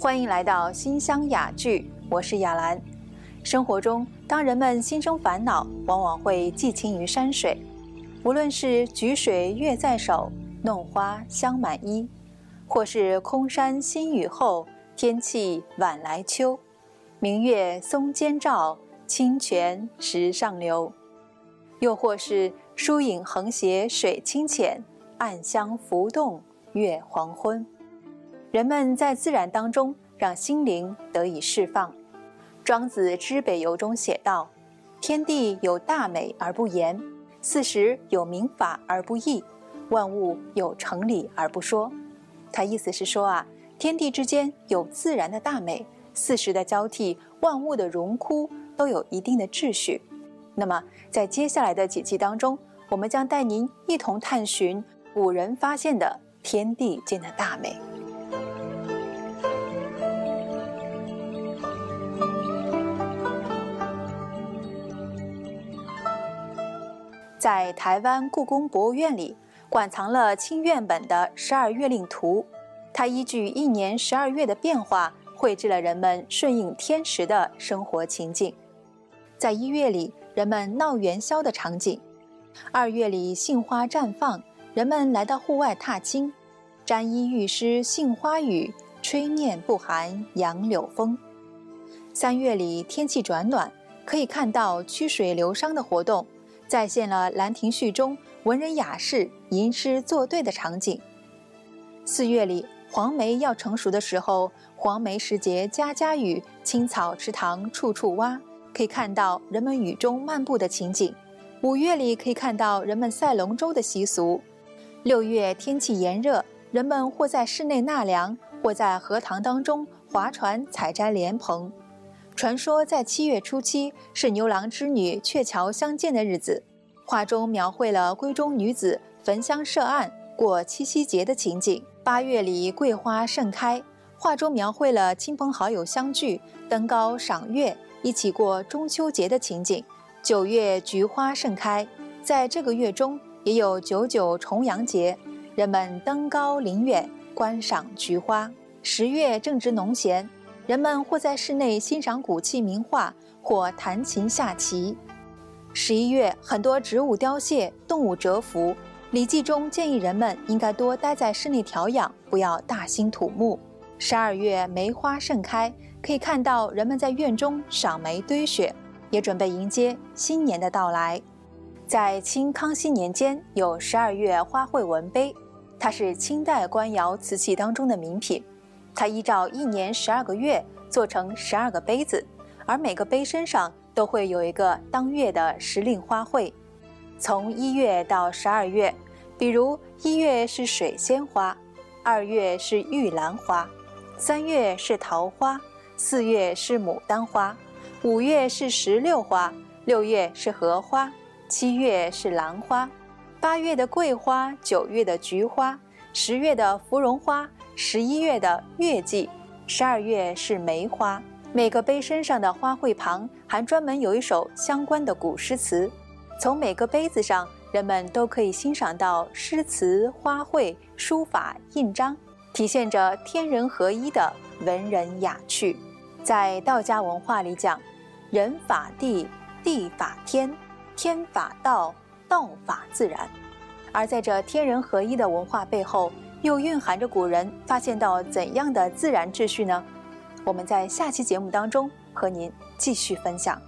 欢迎来到新乡雅聚，我是雅兰。生活中，当人们心生烦恼，往往会寄情于山水。无论是举水月在手，弄花香满衣，或是空山新雨后，天气晚来秋，明月松间照，清泉石上流；又或是疏影横斜水清浅，暗香浮动月黄昏。人们在自然当中，让心灵得以释放。庄子《知北游》中写道：“天地有大美而不言，四时有明法而不议，万物有成理而不说。”他意思是说啊，天地之间有自然的大美，四时的交替，万物的荣枯都有一定的秩序。那么，在接下来的几期当中，我们将带您一同探寻古人发现的天地间的大美。在台湾故宫博物院里，馆藏了清院本的十二月令图。它依据一年十二月的变化，绘制了人们顺应天时的生活情景。在一月里，人们闹元宵的场景；二月里，杏花绽放，人们来到户外踏青，沾衣欲湿杏花雨，吹面不寒杨柳风；三月里，天气转暖，可以看到曲水流觞的活动。再现了《兰亭序》中文人雅士吟诗作对的场景。四月里，黄梅要成熟的时候，黄梅时节家家雨，青草池塘处处蛙，可以看到人们雨中漫步的情景。五月里可以看到人们赛龙舟的习俗。六月天气炎热，人们或在室内纳凉，或在荷塘当中划船采摘莲蓬。传说在七月初七是牛郎织女鹊桥相见的日子，画中描绘了闺中女子焚香设案过七夕节的情景。八月里桂花盛开，画中描绘了亲朋好友相聚登高赏月，一起过中秋节的情景。九月菊花盛开，在这个月中也有九九重阳节，人们登高临远观赏菊花。十月正值农闲。人们或在室内欣赏古器名画，或弹琴下棋。十一月，很多植物凋谢，动物蛰伏，《礼记》中建议人们应该多待在室内调养，不要大兴土木。十二月，梅花盛开，可以看到人们在院中赏梅堆雪，也准备迎接新年的到来。在清康熙年间，有十二月花卉文碑，它是清代官窑瓷器当中的名品。它依照一年十二个月做成十二个杯子，而每个杯身上都会有一个当月的时令花卉，从一月到十二月。比如一月是水仙花，二月是玉兰花，三月是桃花，四月是牡丹花，五月是石榴花，六月是荷花，七月是兰花，八月的桂花，九月的菊花，十月的芙蓉花。十一月的月季，十二月是梅花。每个杯身上的花卉旁还专门有一首相关的古诗词。从每个杯子上，人们都可以欣赏到诗词、花卉、书法、印章，体现着天人合一的文人雅趣。在道家文化里讲，人法地，地法天，天法道，道法自然。而在这天人合一的文化背后，又蕴含着古人发现到怎样的自然秩序呢？我们在下期节目当中和您继续分享。